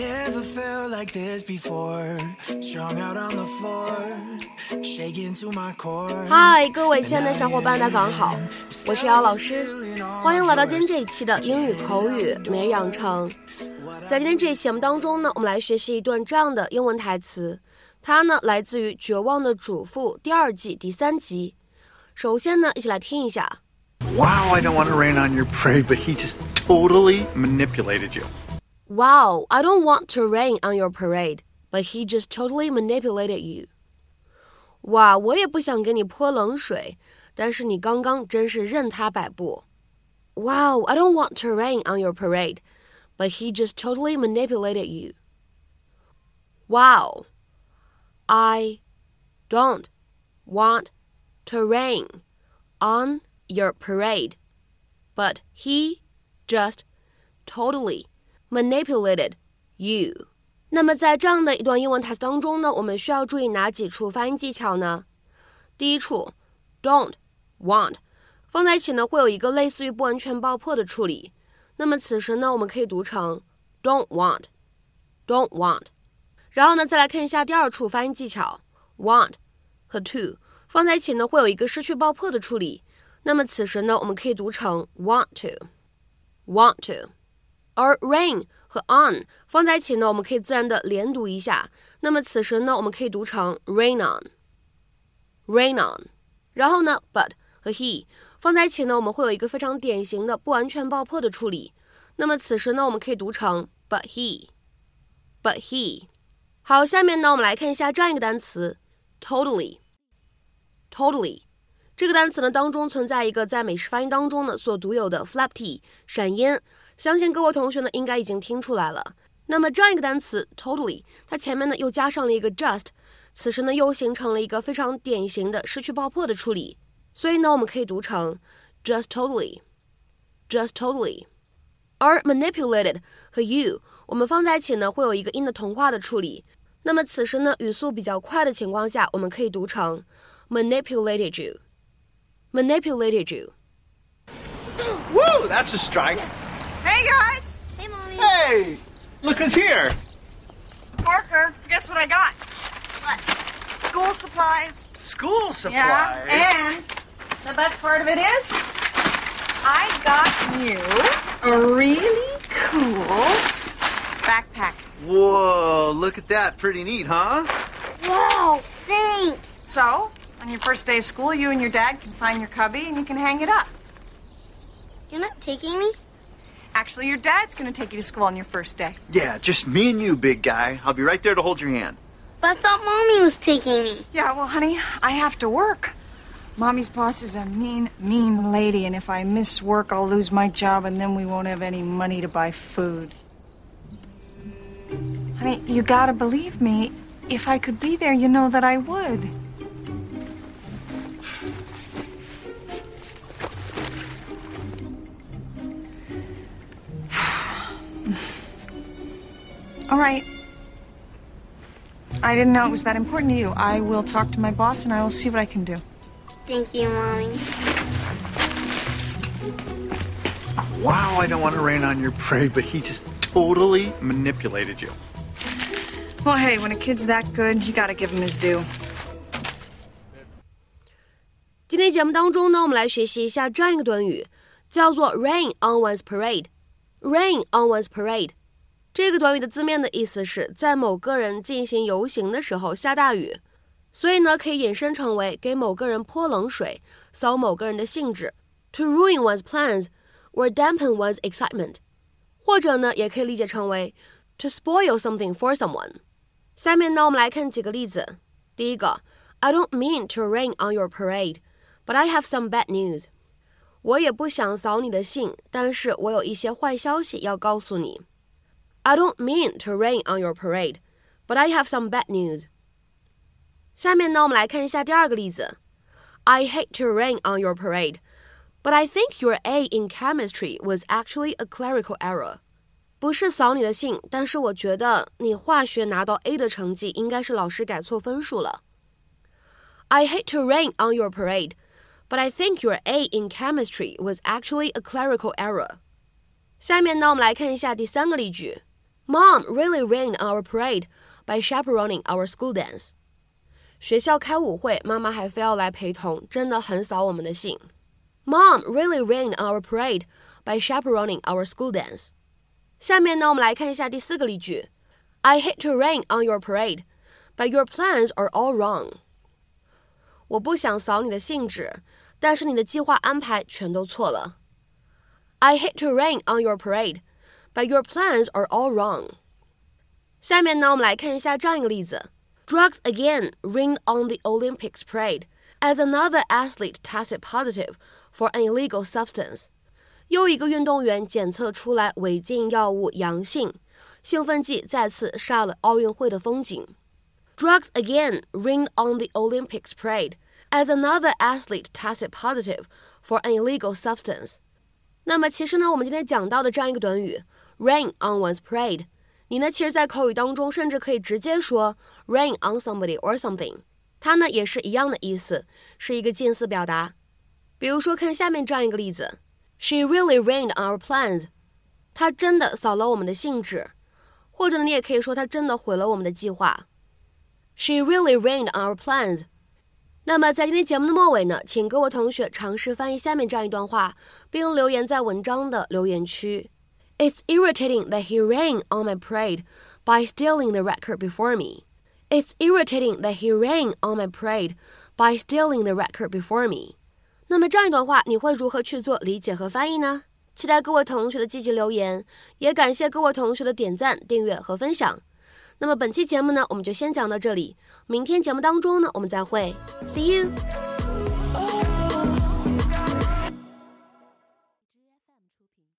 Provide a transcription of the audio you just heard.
Never felt like this before. Strung out on the floor, shaking to my core. 嗨，各位亲爱的小伙伴，大家早上好，我是姚老师，欢迎来到今天这一期的英语口语每日养成。在今天这一期节目当中呢，我们来学习一段这样的英文台词，它呢来自于《绝望的主妇》第二季第三集。首先呢，一起来听一下。Wow, I don't want to rain on your parade, but he just totally manipulated you. Wow, I don't want to rain on your parade, but he just totally manipulated you. 哇，我也不想给你泼冷水，但是你刚刚真是任他摆布。Wow, I don't want to rain on your parade, but he just totally manipulated you. Wow, I don't want to rain on your parade, but he just totally manipulated you。那么在这样的一段英文台词当中呢，我们需要注意哪几处发音技巧呢？第一处，don't want 放在一起呢，会有一个类似于不完全爆破的处理。那么此时呢，我们可以读成 don't want，don't want。然后呢，再来看一下第二处发音技巧，want 和 to 放在一起呢，会有一个失去爆破的处理。那么此时呢，我们可以读成 want to，want to。而 rain 和 on 放在一起呢，我们可以自然的连读一下。那么此时呢，我们可以读成 rain on，rain on。然后呢，but 和 he 放在一起呢，我们会有一个非常典型的不完全爆破的处理。那么此时呢，我们可以读成 but he，but he。好，下面呢，我们来看一下这样一个单词，totally，totally。这个单词呢当中存在一个在美式发音当中呢所独有的 flap t 闪音，相信各位同学呢应该已经听出来了。那么这样一个单词 totally，它前面呢又加上了一个 just，此时呢又形成了一个非常典型的失去爆破的处理，所以呢我们可以读成 just totally，just totally。而 manipulated 和 you 我们放在一起呢会有一个音的同化的处理，那么此时呢语速比较快的情况下，我们可以读成 manipulated you。manipulated you. Woo, that's a strike. Hey guys! Hey, mommy. Hey, look who's here. Parker, guess what I got? What? School supplies. School supplies. Yeah, and the best part of it is, I got you a really cool backpack. Whoa, look at that. Pretty neat, huh? Wow, thanks. So, on your first day of school, you and your dad can find your cubby and you can hang it up. You're not taking me? Actually, your dad's going to take you to school on your first day. Yeah, just me and you, big guy. I'll be right there to hold your hand. But I thought mommy was taking me. Yeah, well, honey, I have to work. Mommy's boss is a mean, mean lady, and if I miss work, I'll lose my job, and then we won't have any money to buy food. Honey, you gotta believe me. If I could be there, you know that I would. All right. I didn't know it was that important to you. I will talk to my boss and I will see what I can do. Thank you, mommy. Wow, I don't want to rain on your parade, but he just totally manipulated you. Well, hey, when a kid's that good, you gotta give him his due. 今天节目当中呢，我们来学习一下这样一个短语，叫做 rain on one's parade。 Rain on one's parade 这个短语的字面的意思是在某个人进行游行的时候下大雨，所以呢可以引申成为给某个人泼冷水，扫某个人的兴致，to ruin one's plans or dampen one's excitement，或者呢也可以理解成为 to spoil something for someone。下面呢我们来看几个例子。第一个，I don't mean to rain on your parade, but I have some bad news。我也不想扫你的兴，但是我有一些坏消息要告诉你。I don't mean to rain on your parade, but I have some bad news. 下面呢，我们来看一下第二个例子。I hate to rain on your parade, but I think your A in chemistry was actually a clerical error. 不是扫你的兴，但是我觉得你化学拿到 A 的成绩应该是老师改错分数了。I hate to rain on your parade, but I think your A in chemistry was actually a clerical error. 下面呢，我们来看一下第三个例句。 Mom really rained on our parade by chaperoning our school dance. 学校开舞会，妈妈还非要来陪同，真的很扫我们的兴。Mom really rained on our parade by chaperoning our school dance. 下面呢，我们来看一下第四个例句。I hate to rain on your parade, but your plans are all wrong. 我不想扫你的兴致， 但是你的计划安排全都错了。I hate to rain on your parade, but your plans are all wrong. 下面呢，我们来看一下这样一个例子：Drugs again rained on the Olympics parade as another athlete tested positive for an illegal substance. 又一个运动员检测出来违禁药物阳性，兴奋剂再次煞了奥运会的风景。Drugs again rained on the Olympics parade as another athlete tested positive for an illegal substance. 那么其实呢，我们今天讲到的这样一个短语 rain on one's parade，你呢其实，在口语当中甚至可以直接说 rain on somebody or something，它呢也是一样的意思，是一个近似表达。比如说，看下面这样一个例子：She really rained on our plans。她真的扫了我们的兴致，或者呢，你也可以说她真的毁了我们的计划。She really rained on our plans。那么在今天节目的末尾呢，请各位同学尝试翻译下面这样一段话，并留言在文章的留言区。It's irritating that he rang on my parade by stealing the record before me. It's irritating that he rang on my parade by stealing the record before me. 那么这样一段话，你会如何去做理解和翻译呢？期待各位同学的积极留言，也感谢各位同学的点赞、订阅和分享。那么本期节目呢，我们就先讲到这里。明天节目当中呢，我们再会，See you。